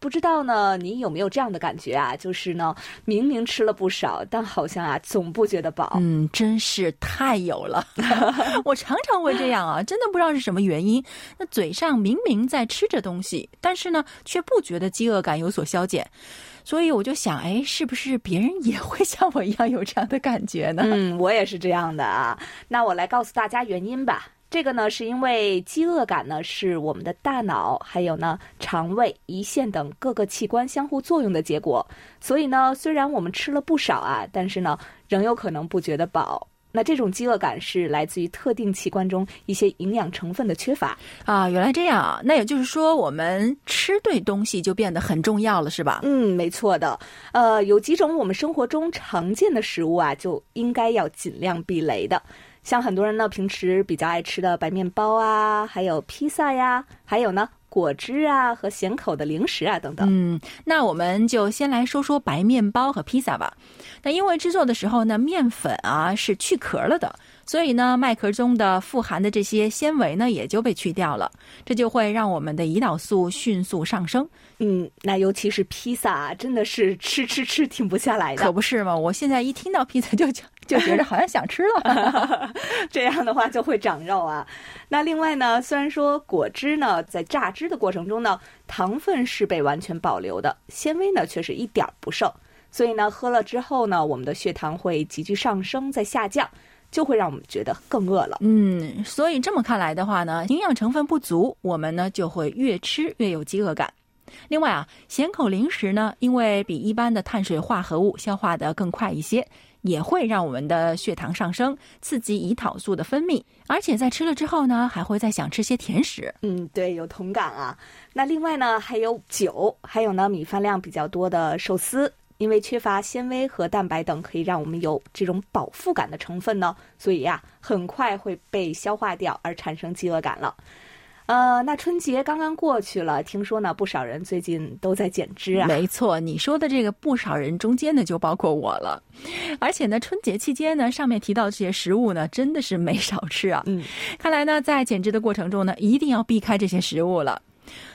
不知道呢，你有没有这样的感觉啊？就是呢，明明吃了不少，但好像啊，总不觉得饱。嗯，真是太有了。我常常会这样啊，真的不知道是什么原因。那嘴上明明在吃着东西，但是呢，却不觉得饥饿感有所消减。所以我就想，哎，是不是别人也会 像我一样有这样的感觉呢？嗯，我也是这样的啊。那我来告诉大家原因吧。这个呢，是因为饥饿感呢，是我们的大脑还有呢肠胃、胰腺等各个器官相互作用的结果。所以呢，虽然我们吃了不少啊，但是呢，仍有可能不觉得饱。那这种饥饿感是来自于特定器官中一些营养成分的缺乏啊。原来这样啊，那也就是说，我们吃对东西就变得很重要了，是吧？嗯，没错的。呃，有几种我们生活中常见的食物啊，就应该要尽量避雷的。像很多人呢，平时比较爱吃的白面包啊，还有披萨呀，还有呢果汁啊和咸口的零食啊等等。嗯，那我们就先来说说白面包和披萨吧。那因为制作的时候呢，面粉啊是去壳了的，所以呢，麦壳中的富含的这些纤维呢也就被去掉了，这就会让我们的胰岛素迅速上升。嗯，那尤其是披萨，真的是吃吃吃停不下来的。可不是嘛，我现在一听到披萨就就觉得好像想吃了，这样的话就会长肉啊。那另外呢，虽然说果汁呢在榨汁的过程中呢，糖分是被完全保留的，纤维呢却是一点不剩。所以呢，喝了之后呢，我们的血糖会急剧上升再下降，就会让我们觉得更饿了。嗯，所以这么看来的话呢，营养成分不足，我们呢就会越吃越有饥饿感。另外啊，咸口零食呢，因为比一般的碳水化合物消化的更快一些。也会让我们的血糖上升，刺激胰岛素的分泌，而且在吃了之后呢，还会再想吃些甜食。嗯，对，有同感啊。那另外呢，还有酒，还有呢，米饭量比较多的寿司，因为缺乏纤维和蛋白等可以让我们有这种饱腹感的成分呢，所以呀，很快会被消化掉，而产生饥饿感了。呃，那春节刚刚过去了，听说呢，不少人最近都在减脂啊。没错，你说的这个不少人中间呢，就包括我了。而且呢，春节期间呢，上面提到这些食物呢，真的是没少吃啊。嗯，看来呢，在减脂的过程中呢，一定要避开这些食物了，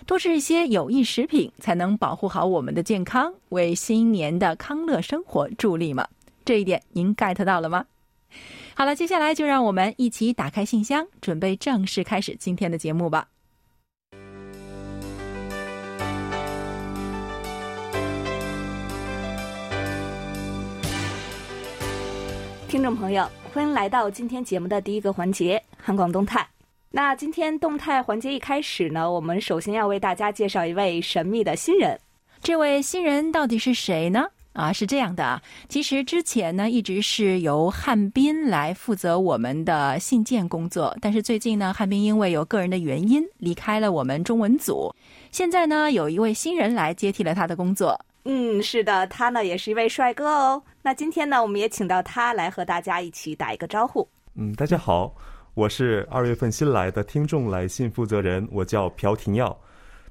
多吃一些有益食品，才能保护好我们的健康，为新年的康乐生活助力嘛。这一点您 get 到了吗？好了，接下来就让我们一起打开信箱，准备正式开始今天的节目吧。听众朋友，欢迎来到今天节目的第一个环节——韩广动态。那今天动态环节一开始呢，我们首先要为大家介绍一位神秘的新人。这位新人到底是谁呢？啊，是这样的，其实之前呢，一直是由汉斌来负责我们的信件工作，但是最近呢，汉斌因为有个人的原因离开了我们中文组，现在呢，有一位新人来接替了他的工作。嗯，是的，他呢也是一位帅哥哦。那今天呢，我们也请到他来和大家一起打一个招呼。嗯，大家好，我是二月份新来的听众来信负责人，我叫朴廷耀。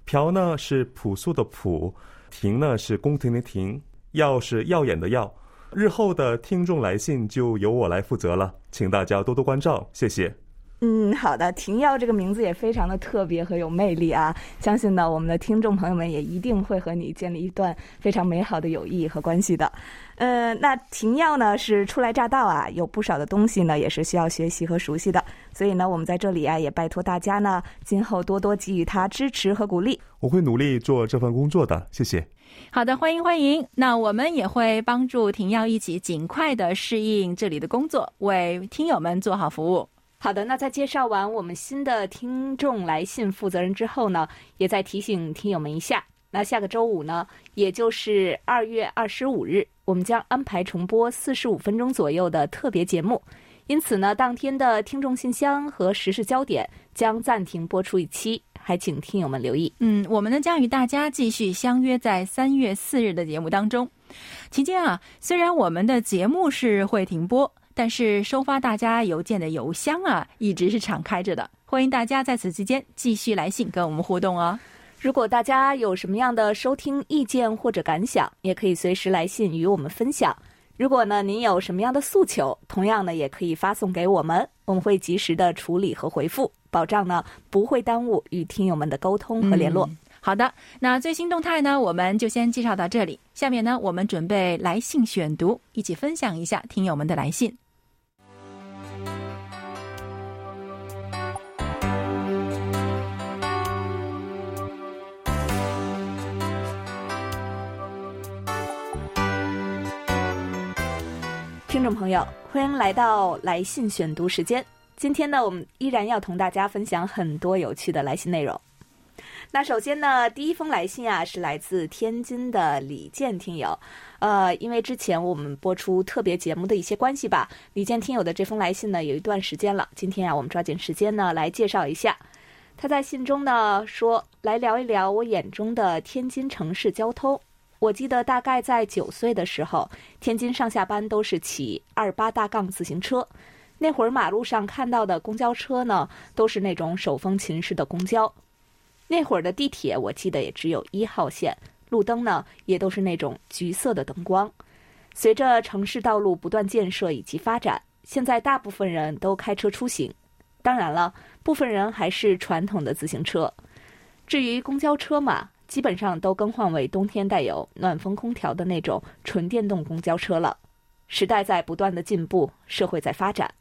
朴呢是朴素的朴，廷呢是宫廷的廷。耀是耀眼的耀，日后的听众来信就由我来负责了，请大家多多关照，谢谢。嗯，好的，廷耀这个名字也非常的特别和有魅力啊！相信呢，我们的听众朋友们也一定会和你建立一段非常美好的友谊和关系的。呃，那廷耀呢是初来乍到啊，有不少的东西呢也是需要学习和熟悉的，所以呢，我们在这里啊也拜托大家呢，今后多多给予他支持和鼓励。我会努力做这份工作的，谢谢。好的，欢迎欢迎。那我们也会帮助婷耀一起尽快的适应这里的工作，为听友们做好服务。好的，那在介绍完我们新的听众来信负责人之后呢，也再提醒听友们一下，那下个周五呢，也就是二月二十五日，我们将安排重播四十五分钟左右的特别节目，因此呢，当天的听众信箱和时事焦点将暂停播出一期，还请听友们留意。嗯，我们呢将与大家继续相约在三月四日的节目当中，期间啊，虽然我们的节目是会停播。但是收发大家邮件的邮箱啊，一直是敞开着的。欢迎大家在此期间继续来信跟我们互动哦。如果大家有什么样的收听意见或者感想，也可以随时来信与我们分享。如果呢您有什么样的诉求，同样呢也可以发送给我们，我们会及时的处理和回复，保障呢不会耽误与听友们的沟通和联络。好的，那最新动态呢，我们就先介绍到这里。下面呢，我们准备来信选读，一起分享一下听友们的来信。听众朋友，欢迎来到来信选读时间。今天呢，我们依然要同大家分享很多有趣的来信内容。那首先呢，第一封来信啊，是来自天津的李健听友。呃，因为之前我们播出特别节目的一些关系吧，李健听友的这封来信呢，有一段时间了。今天啊，我们抓紧时间呢，来介绍一下。他在信中呢说，来聊一聊我眼中的天津城市交通。我记得大概在九岁的时候，天津上下班都是骑二八大杠自行车。那会儿马路上看到的公交车呢，都是那种手风琴式的公交。那会儿的地铁，我记得也只有一号线，路灯呢也都是那种橘色的灯光。随着城市道路不断建设以及发展，现在大部分人都开车出行，当然了，部分人还是传统的自行车。至于公交车嘛，基本上都更换为冬天带有暖风空调的那种纯电动公交车了。时代在不断的进步，社会在发展。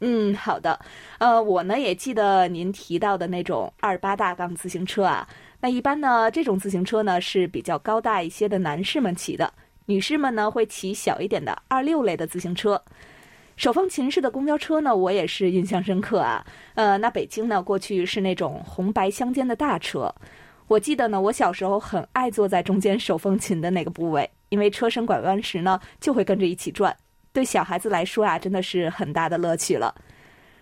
嗯，好的。呃，我呢也记得您提到的那种二八大杠自行车啊。那一般呢，这种自行车呢是比较高大一些的男士们骑的，女士们呢会骑小一点的二六类的自行车。手风琴式的公交车呢，我也是印象深刻啊。呃，那北京呢过去是那种红白相间的大车，我记得呢，我小时候很爱坐在中间手风琴的那个部位，因为车身拐弯时呢就会跟着一起转。对小孩子来说啊，真的是很大的乐趣了。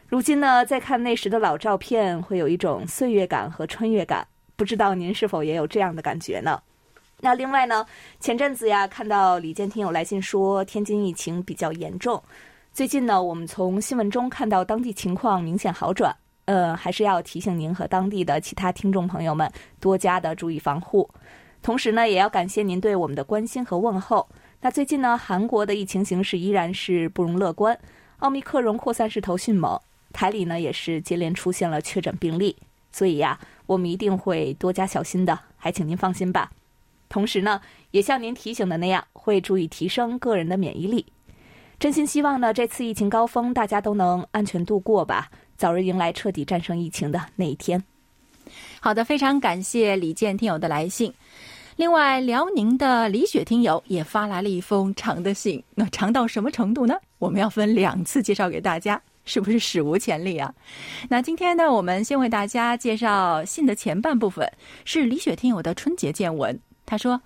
如今呢，再看那时的老照片，会有一种岁月感和穿越感。不知道您是否也有这样的感觉呢？那另外呢，前阵子呀，看到李健听友来信说天津疫情比较严重。最近呢，我们从新闻中看到当地情况明显好转。呃，还是要提醒您和当地的其他听众朋友们多加的注意防护。同时呢，也要感谢您对我们的关心和问候。那最近呢，韩国的疫情形势依然是不容乐观，奥密克戎扩散势头迅猛，台里呢也是接连出现了确诊病例，所以呀，我们一定会多加小心的，还请您放心吧。同时呢，也像您提醒的那样，会注意提升个人的免疫力。真心希望呢，这次疫情高峰大家都能安全度过吧，早日迎来彻底战胜疫情的那一天。好的，非常感谢李健听友的来信。另外，辽宁的李雪听友也发来了一封长的信，那长到什么程度呢？我们要分两次介绍给大家，是不是史无前例啊？那今天呢，我们先为大家介绍信的前半部分，是李雪听友的春节见闻。他说：“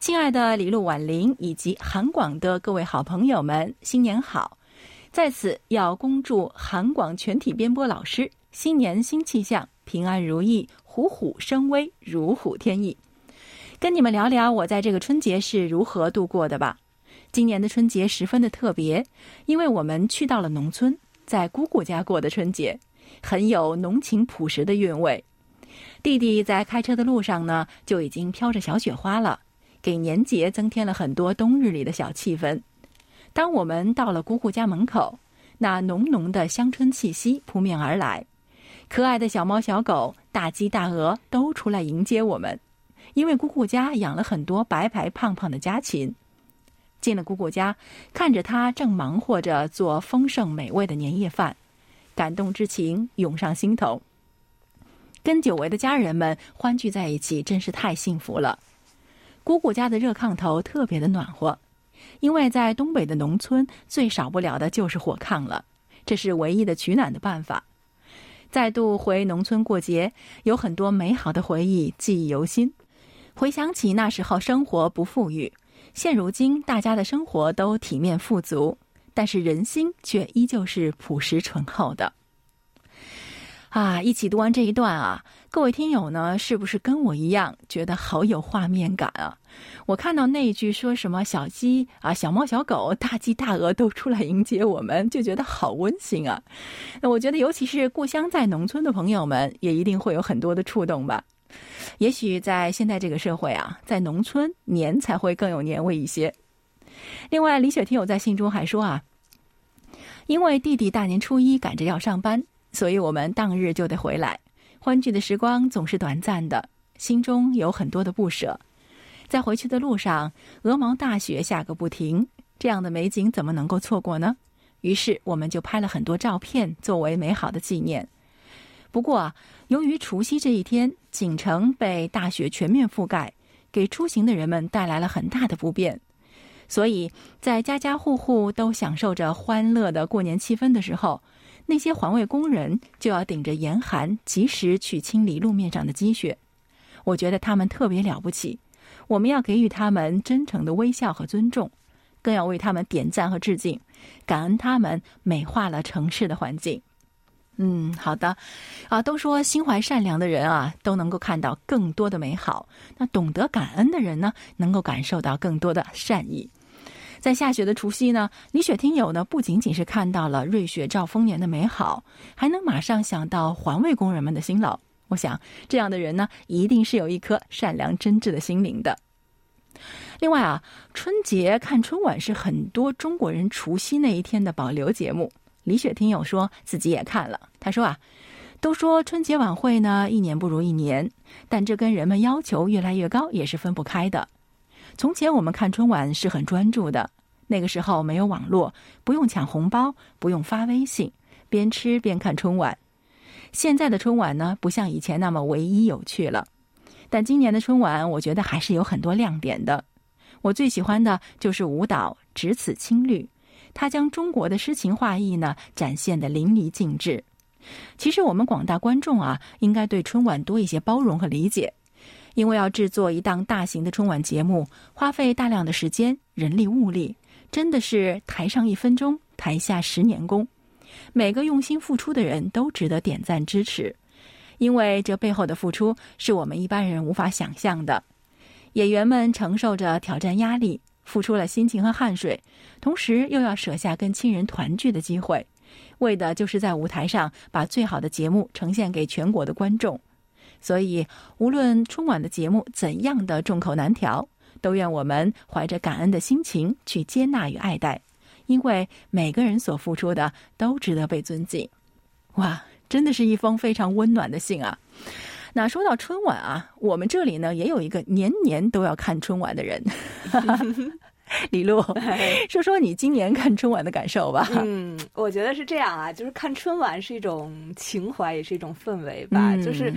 亲爱的李璐、婉玲以及韩广的各位好朋友们，新年好！在此要恭祝韩广全体编播老师新年新气象，平安如意，虎虎生威，如虎添翼。”跟你们聊聊我在这个春节是如何度过的吧。今年的春节十分的特别，因为我们去到了农村，在姑姑家过的春节，很有浓情朴实的韵味。弟弟在开车的路上呢，就已经飘着小雪花了，给年节增添了很多冬日里的小气氛。当我们到了姑姑家门口，那浓浓的乡村气息扑面而来，可爱的小猫小狗、大鸡大鹅都出来迎接我们。因为姑姑家养了很多白白胖胖的家禽，进了姑姑家，看着她正忙活着做丰盛美味的年夜饭，感动之情涌上心头。跟久违的家人们欢聚在一起，真是太幸福了。姑姑家的热炕头特别的暖和，因为在东北的农村，最少不了的就是火炕了，这是唯一的取暖的办法。再度回农村过节，有很多美好的回忆，记忆犹新。回想起那时候生活不富裕，现如今大家的生活都体面富足，但是人心却依旧是朴实淳厚的。啊，一起读完这一段啊，各位听友呢，是不是跟我一样觉得好有画面感啊？我看到那一句说什么小鸡啊、小猫、小狗、大鸡、大鹅都出来迎接我们，就觉得好温馨啊。那我觉得，尤其是故乡在农村的朋友们，也一定会有很多的触动吧。也许在现在这个社会啊，在农村年才会更有年味一些。另外，李雪听友在信中还说啊，因为弟弟大年初一赶着要上班。所以我们当日就得回来，欢聚的时光总是短暂的，心中有很多的不舍。在回去的路上，鹅毛大雪下个不停，这样的美景怎么能够错过呢？于是我们就拍了很多照片，作为美好的纪念。不过，由于除夕这一天，锦城被大雪全面覆盖，给出行的人们带来了很大的不便，所以在家家户户都享受着欢乐的过年气氛的时候。那些环卫工人就要顶着严寒，及时去清理路面上的积雪。我觉得他们特别了不起，我们要给予他们真诚的微笑和尊重，更要为他们点赞和致敬，感恩他们美化了城市的环境。嗯，好的，啊，都说心怀善良的人啊，都能够看到更多的美好；那懂得感恩的人呢，能够感受到更多的善意。在下雪的除夕呢，李雪听友呢不仅仅是看到了瑞雪兆丰年的美好，还能马上想到环卫工人们的辛劳。我想，这样的人呢，一定是有一颗善良真挚的心灵的。另外啊，春节看春晚是很多中国人除夕那一天的保留节目。李雪听友说自己也看了，他说啊，都说春节晚会呢一年不如一年，但这跟人们要求越来越高也是分不开的。从前我们看春晚是很专注的，那个时候没有网络，不用抢红包，不用发微信，边吃边看春晚。现在的春晚呢，不像以前那么唯一有趣了。但今年的春晚，我觉得还是有很多亮点的。我最喜欢的就是舞蹈《只此青绿》，它将中国的诗情画意呢展现的淋漓尽致。其实我们广大观众啊，应该对春晚多一些包容和理解。因为要制作一档大型的春晚节目，花费大量的时间、人力、物力，真的是台上一分钟，台下十年功。每个用心付出的人都值得点赞支持，因为这背后的付出是我们一般人无法想象的。演员们承受着挑战压力，付出了辛勤和汗水，同时又要舍下跟亲人团聚的机会，为的就是在舞台上把最好的节目呈现给全国的观众。所以，无论春晚的节目怎样的众口难调，都愿我们怀着感恩的心情去接纳与爱戴，因为每个人所付出的都值得被尊敬。哇，真的是一封非常温暖的信啊！那说到春晚啊，我们这里呢也有一个年年都要看春晚的人。李璐，说说你今年看春晚的感受吧。嗯，我觉得是这样啊，就是看春晚是一种情怀，也是一种氛围吧。就是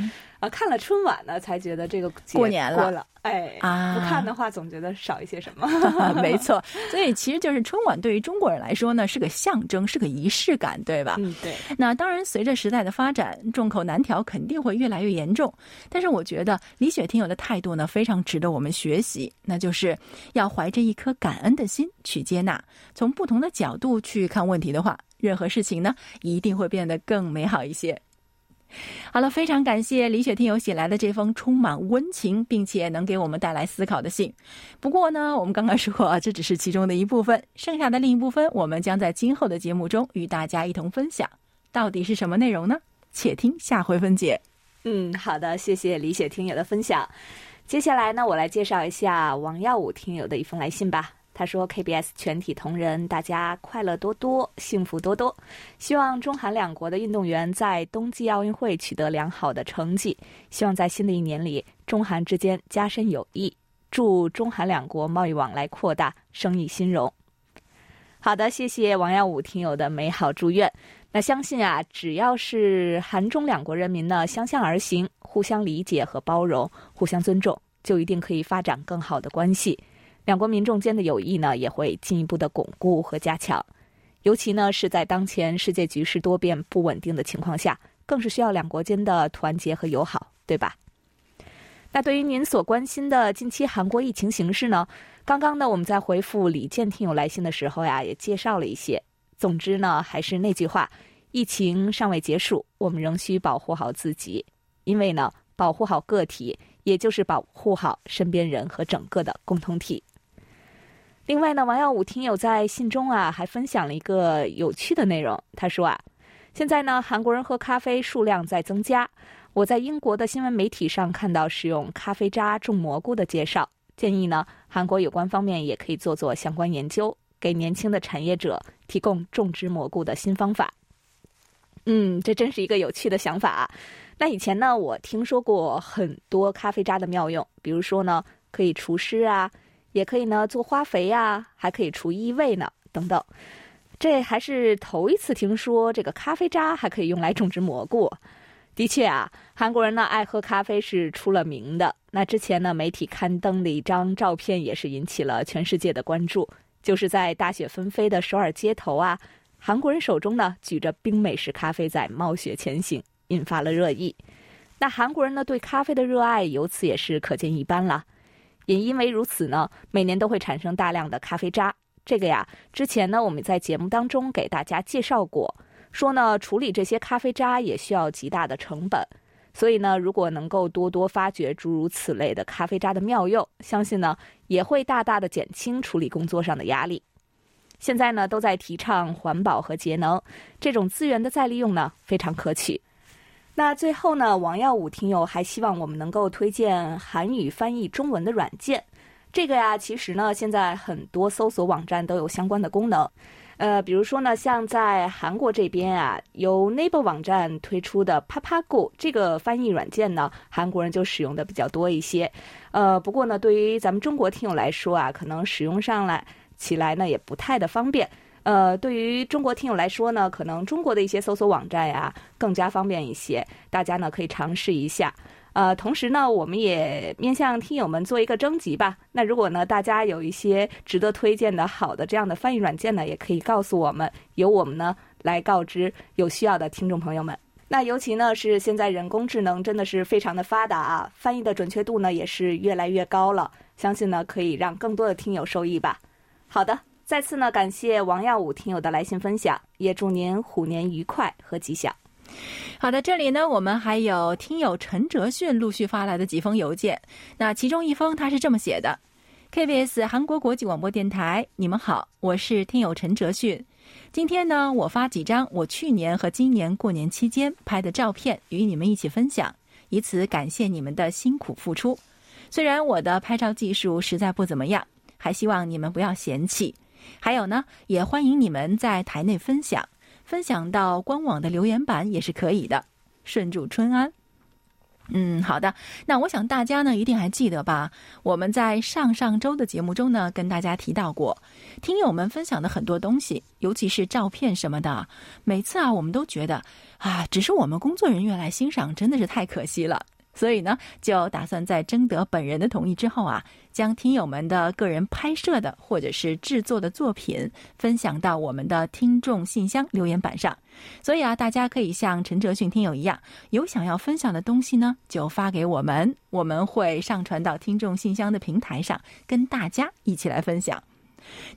啊，看了春晚呢，才觉得这个过年了。哎啊，不看的话总觉得少一些什么。没错，所以其实就是春晚对于中国人来说呢，是个象征，是个仪式感，对吧？嗯，对。那当然，随着时代的发展，众口难调肯定会越来越严重。但是我觉得李雪听友的态度呢，非常值得我们学习，那就是要怀着一颗感恩的心去接纳，从不同的角度去看问题的话，任何事情呢，一定会变得更美好一些。好了，非常感谢李雪听友写来的这封充满温情，并且能给我们带来思考的信。不过呢，我们刚刚说啊，这只是其中的一部分，剩下的另一部分，我们将在今后的节目中与大家一同分享。到底是什么内容呢？且听下回分解。嗯，好的，谢谢李雪听友的分享。接下来呢，我来介绍一下王耀武听友的一封来信吧。他说：“KBS 全体同仁，大家快乐多多，幸福多多。希望中韩两国的运动员在冬季奥运会取得良好的成绩。希望在新的一年里，中韩之间加深友谊。祝中韩两国贸易往来扩大，生意兴隆。”好的，谢谢王耀武听友的美好祝愿。那相信啊，只要是韩中两国人民呢相向而行，互相理解和包容，互相尊重，就一定可以发展更好的关系。两国民众间的友谊呢，也会进一步的巩固和加强。尤其呢，是在当前世界局势多变、不稳定的情况下，更是需要两国间的团结和友好，对吧？那对于您所关心的近期韩国疫情形势呢？刚刚呢，我们在回复李健听友来信的时候呀，也介绍了一些。总之呢，还是那句话，疫情尚未结束，我们仍需保护好自己，因为呢，保护好个体，也就是保护好身边人和整个的共同体。另外呢，王耀武听友在信中啊，还分享了一个有趣的内容。他说啊，现在呢，韩国人喝咖啡数量在增加。我在英国的新闻媒体上看到使用咖啡渣种蘑菇的介绍，建议呢，韩国有关方面也可以做做相关研究，给年轻的产业者提供种植蘑菇的新方法。嗯，这真是一个有趣的想法啊。那以前呢，我听说过很多咖啡渣的妙用，比如说呢，可以除湿啊，也可以呢做花肥呀，还可以除异味呢，等等。这还是头一次听说这个咖啡渣还可以用来种植蘑菇。的确啊，韩国人呢爱喝咖啡是出了名的。那之前呢，媒体刊登的一张照片也是引起了全世界的关注，就是在大雪纷飞的首尔街头啊。韩国人手中呢举着冰美式咖啡在冒雪前行，引发了热议。那韩国人呢对咖啡的热爱由此也是可见一斑了。也因为如此呢，每年都会产生大量的咖啡渣。这个呀，之前呢我们在节目当中给大家介绍过，说呢处理这些咖啡渣也需要极大的成本。所以呢，如果能够多多发掘诸如此类的咖啡渣的妙用，相信呢也会大大的减轻处理工作上的压力。现在呢，都在提倡环保和节能，这种资源的再利用呢，非常可取。那最后呢，王耀武听友还希望我们能够推荐韩语翻译中文的软件。这个呀，其实呢，现在很多搜索网站都有相关的功能。呃，比如说呢，像在韩国这边啊，由 Naver 网站推出的 Papago 这个翻译软件呢，韩国人就使用的比较多一些。呃，不过呢，对于咱们中国听友来说啊，可能使用上来。起来呢也不太的方便，呃，对于中国听友来说呢，可能中国的一些搜索网站呀更加方便一些，大家呢可以尝试一下。呃，同时呢，我们也面向听友们做一个征集吧。那如果呢大家有一些值得推荐的好的这样的翻译软件呢，也可以告诉我们，由我们呢来告知有需要的听众朋友们。那尤其呢是现在人工智能真的是非常的发达啊，翻译的准确度呢也是越来越高了，相信呢可以让更多的听友受益吧。好的，再次呢，感谢王耀武听友的来信分享，也祝您虎年愉快和吉祥。好的，这里呢，我们还有听友陈哲迅陆续发来的几封邮件。那其中一封他是这么写的：KBS 韩国国际广播电台，你们好，我是听友陈哲迅。今天呢，我发几张我去年和今年过年期间拍的照片与你们一起分享，以此感谢你们的辛苦付出。虽然我的拍照技术实在不怎么样。还希望你们不要嫌弃，还有呢，也欢迎你们在台内分享，分享到官网的留言板也是可以的。顺祝春安。嗯，好的。那我想大家呢一定还记得吧？我们在上上周的节目中呢跟大家提到过，听友们分享的很多东西，尤其是照片什么的，每次啊我们都觉得啊，只是我们工作人员来欣赏，真的是太可惜了。所以呢，就打算在征得本人的同意之后啊，将听友们的个人拍摄的或者是制作的作品分享到我们的听众信箱留言板上。所以啊，大家可以像陈哲迅听友一样，有想要分享的东西呢，就发给我们，我们会上传到听众信箱的平台上，跟大家一起来分享。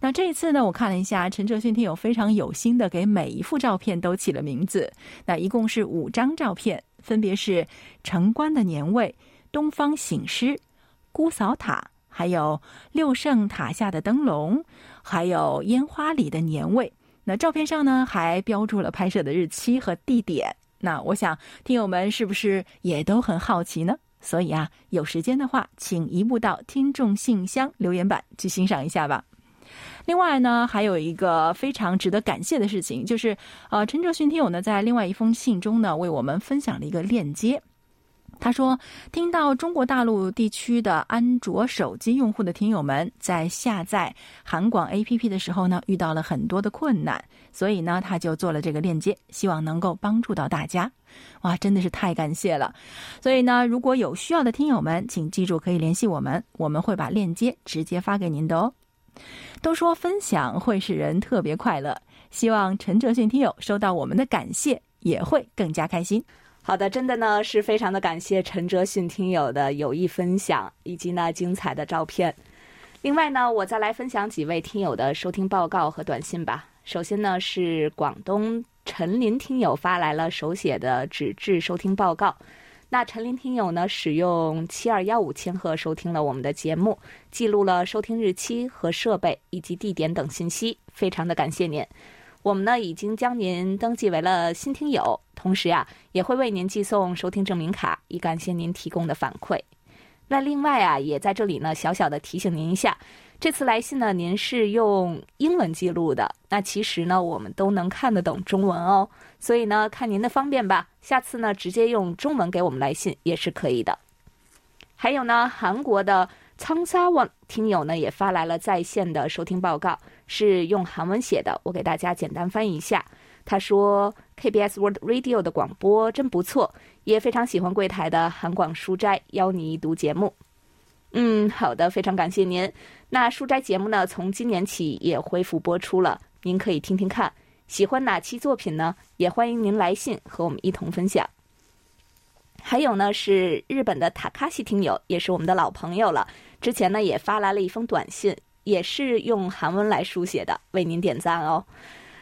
那这一次呢，我看了一下，陈哲迅听友非常有心的给每一幅照片都起了名字，那一共是五张照片。分别是城关的年味、东方醒狮、姑嫂塔，还有六圣塔下的灯笼，还有烟花里的年味。那照片上呢，还标注了拍摄的日期和地点。那我想，听友们是不是也都很好奇呢？所以啊，有时间的话，请移步到听众信箱留言板去欣赏一下吧。另外呢，还有一个非常值得感谢的事情，就是呃，陈哲勋听友呢在另外一封信中呢为我们分享了一个链接。他说，听到中国大陆地区的安卓手机用户的听友们在下载韩广 APP 的时候呢遇到了很多的困难，所以呢他就做了这个链接，希望能够帮助到大家。哇，真的是太感谢了！所以呢，如果有需要的听友们，请记住可以联系我们，我们会把链接直接发给您的哦。都说分享会使人特别快乐，希望陈哲迅听友收到我们的感谢也会更加开心。好的，真的呢是非常的感谢陈哲迅听友的有意分享以及呢精彩的照片。另外呢，我再来分享几位听友的收听报告和短信吧。首先呢是广东陈林听友发来了手写的纸质收听报告。那陈林听友呢，使用七二幺五千赫收听了我们的节目，记录了收听日期和设备以及地点等信息，非常的感谢您。我们呢已经将您登记为了新听友，同时呀也会为您寄送收听证明卡，以感谢您提供的反馈。那另外啊，也在这里呢小小的提醒您一下。这次来信呢，您是用英文记录的。那其实呢，我们都能看得懂中文哦。所以呢，看您的方便吧。下次呢，直接用中文给我们来信也是可以的。还有呢，韩国的仓沙网听友呢也发来了在线的收听报告，是用韩文写的。我给大家简单翻译一下。他说：“KBS World Radio 的广播真不错，也非常喜欢柜台的韩广书斋邀你一读节目。”嗯，好的，非常感谢您。那书斋节目呢，从今年起也恢复播出了，您可以听听看。喜欢哪期作品呢？也欢迎您来信和我们一同分享。还有呢，是日本的塔卡西听友，也是我们的老朋友了。之前呢，也发来了一封短信，也是用韩文来书写的，为您点赞哦。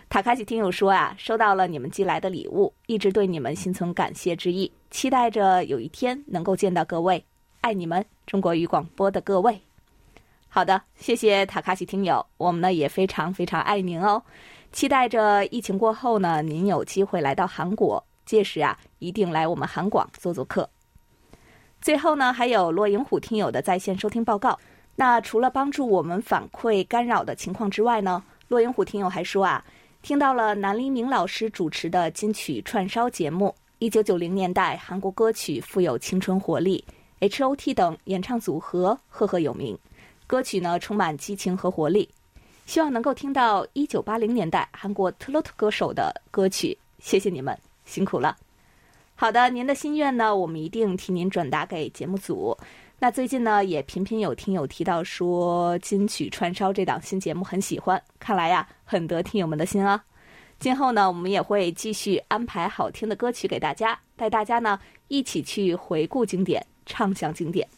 塔卡西听友说啊，收到了你们寄来的礼物，一直对你们心存感谢之意，期待着有一天能够见到各位，爱你们，中国语广播的各位。好的，谢谢塔卡西听友，我们呢也非常非常爱您哦，期待着疫情过后呢，您有机会来到韩国，届时啊一定来我们韩广做做客。最后呢，还有骆银虎听友的在线收听报告。那除了帮助我们反馈干扰的情况之外呢，骆英虎听友还说啊，听到了南黎明老师主持的金曲串烧节目。一九九零年代韩国歌曲富有青春活力，H.O.T 等演唱组合赫赫有名。歌曲呢充满激情和活力，希望能够听到一九八零年代韩国特洛特歌手的歌曲。谢谢你们，辛苦了。好的，您的心愿呢，我们一定替您转达给节目组。那最近呢，也频频有听友提到说金曲串烧这档新节目很喜欢，看来呀，很得听友们的心啊。今后呢，我们也会继续安排好听的歌曲给大家，带大家呢一起去回顾经典，畅想经典。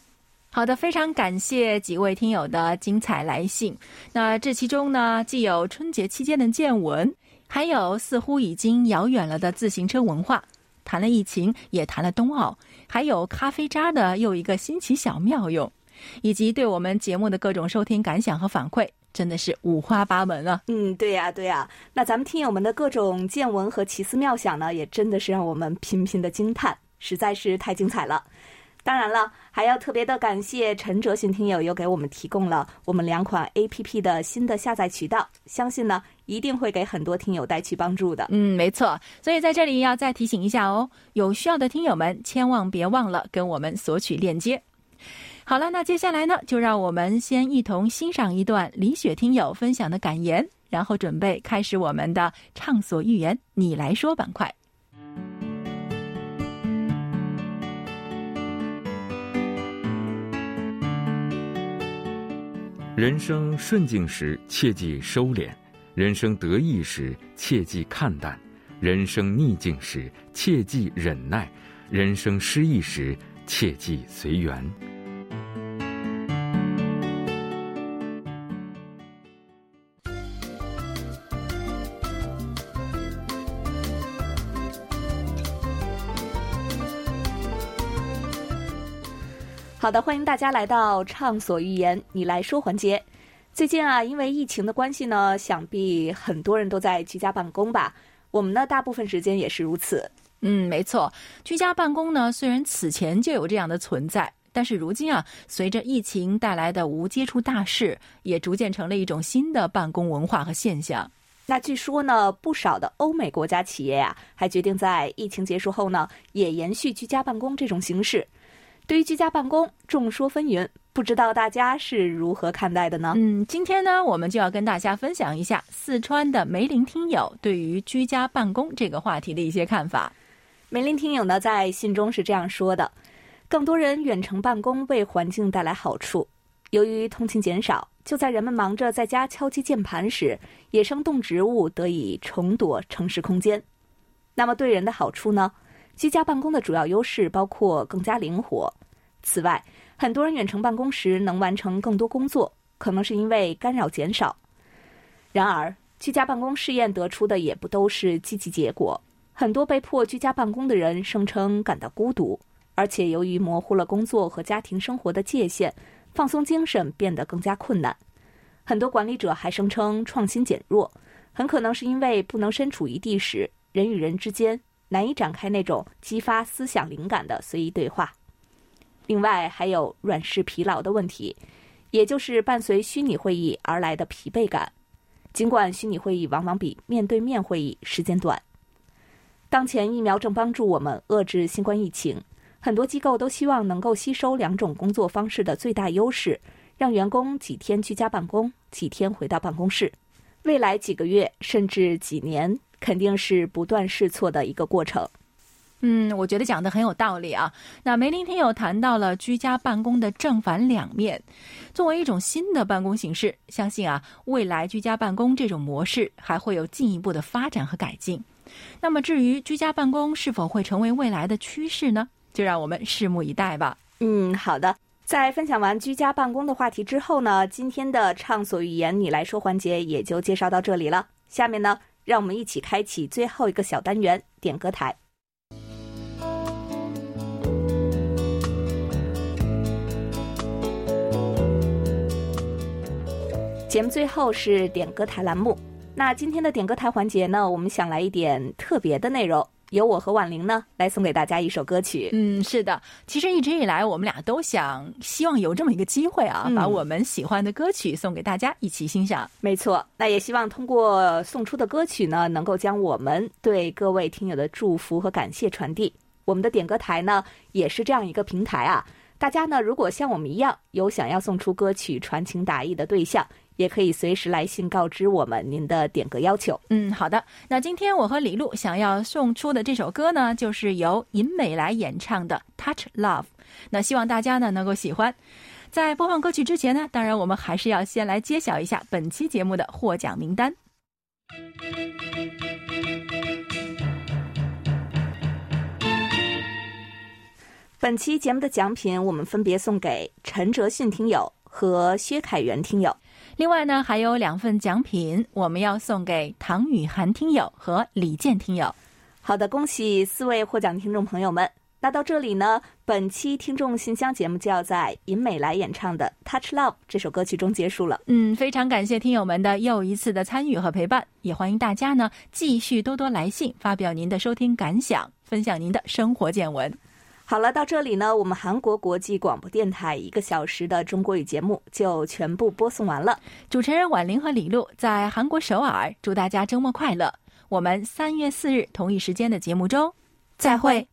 好的，非常感谢几位听友的精彩来信。那这其中呢，既有春节期间的见闻，还有似乎已经遥远了的自行车文化，谈了疫情，也谈了冬奥，还有咖啡渣的又一个新奇小妙用，以及对我们节目的各种收听感想和反馈，真的是五花八门啊！嗯，对呀，对呀。那咱们听友们的各种见闻和奇思妙想呢，也真的是让我们频频的惊叹，实在是太精彩了。当然了，还要特别的感谢陈哲信听友又给我们提供了我们两款 A P P 的新的下载渠道，相信呢一定会给很多听友带去帮助的。嗯，没错。所以在这里要再提醒一下哦，有需要的听友们千万别忘了跟我们索取链接。好了，那接下来呢，就让我们先一同欣赏一段李雪听友分享的感言，然后准备开始我们的畅所欲言你来说板块。人生顺境时，切忌收敛；人生得意时，切忌看淡；人生逆境时，切忌忍耐；人生失意时，切忌随缘。好的，欢迎大家来到畅所欲言，你来说环节。最近啊，因为疫情的关系呢，想必很多人都在居家办公吧。我们呢，大部分时间也是如此。嗯，没错，居家办公呢，虽然此前就有这样的存在，但是如今啊，随着疫情带来的无接触大事，也逐渐成了一种新的办公文化和现象。那据说呢，不少的欧美国家企业呀，还决定在疫情结束后呢，也延续居家办公这种形式。对于居家办公，众说纷纭，不知道大家是如何看待的呢？嗯，今天呢，我们就要跟大家分享一下四川的梅林听友对于居家办公这个话题的一些看法。梅林听友呢，在信中是这样说的：更多人远程办公为环境带来好处，由于通勤减少，就在人们忙着在家敲击键盘时，野生动植物得以重夺城市空间。那么对人的好处呢？居家办公的主要优势包括更加灵活。此外，很多人远程办公时能完成更多工作，可能是因为干扰减少。然而，居家办公试验得出的也不都是积极结果。很多被迫居家办公的人声称感到孤独，而且由于模糊了工作和家庭生活的界限，放松精神变得更加困难。很多管理者还声称创新减弱，很可能是因为不能身处一地时，人与人之间难以展开那种激发思想灵感的随意对话。另外，还有软式疲劳的问题，也就是伴随虚拟会议而来的疲惫感。尽管虚拟会议往往比面对面会议时间短。当前疫苗正帮助我们遏制新冠疫情，很多机构都希望能够吸收两种工作方式的最大优势，让员工几天居家办公，几天回到办公室。未来几个月甚至几年，肯定是不断试错的一个过程。嗯，我觉得讲的很有道理啊。那梅林听友谈到了居家办公的正反两面，作为一种新的办公形式，相信啊，未来居家办公这种模式还会有进一步的发展和改进。那么，至于居家办公是否会成为未来的趋势呢？就让我们拭目以待吧。嗯，好的。在分享完居家办公的话题之后呢，今天的畅所欲言你来说环节也就介绍到这里了。下面呢，让我们一起开启最后一个小单元——点歌台。节目最后是点歌台栏目。那今天的点歌台环节呢，我们想来一点特别的内容，由我和婉玲呢来送给大家一首歌曲。嗯，是的，其实一直以来我们俩都想希望有这么一个机会啊，把我们喜欢的歌曲送给大家一起欣赏。没错，那也希望通过送出的歌曲呢，能够将我们对各位听友的祝福和感谢传递。我们的点歌台呢，也是这样一个平台啊。大家呢，如果像我们一样有想要送出歌曲传情达意的对象。也可以随时来信告知我们您的点歌要求。嗯，好的。那今天我和李璐想要送出的这首歌呢，就是由尹美来演唱的《Touch Love》。那希望大家呢能够喜欢。在播放歌曲之前呢，当然我们还是要先来揭晓一下本期节目的获奖名单。本期节目的奖品，我们分别送给陈哲迅听友和薛凯元听友。另外呢，还有两份奖品，我们要送给唐雨涵听友和李健听友。好的，恭喜四位获奖听众朋友们。那到这里呢，本期听众信箱节目就要在尹美来演唱的《Touch Love》这首歌曲中结束了。嗯，非常感谢听友们的又一次的参与和陪伴，也欢迎大家呢继续多多来信，发表您的收听感想，分享您的生活见闻。好了，到这里呢，我们韩国国际广播电台一个小时的中国语节目就全部播送完了。主持人婉玲和李璐在韩国首尔，祝大家周末快乐。我们三月四日同一时间的节目中再会。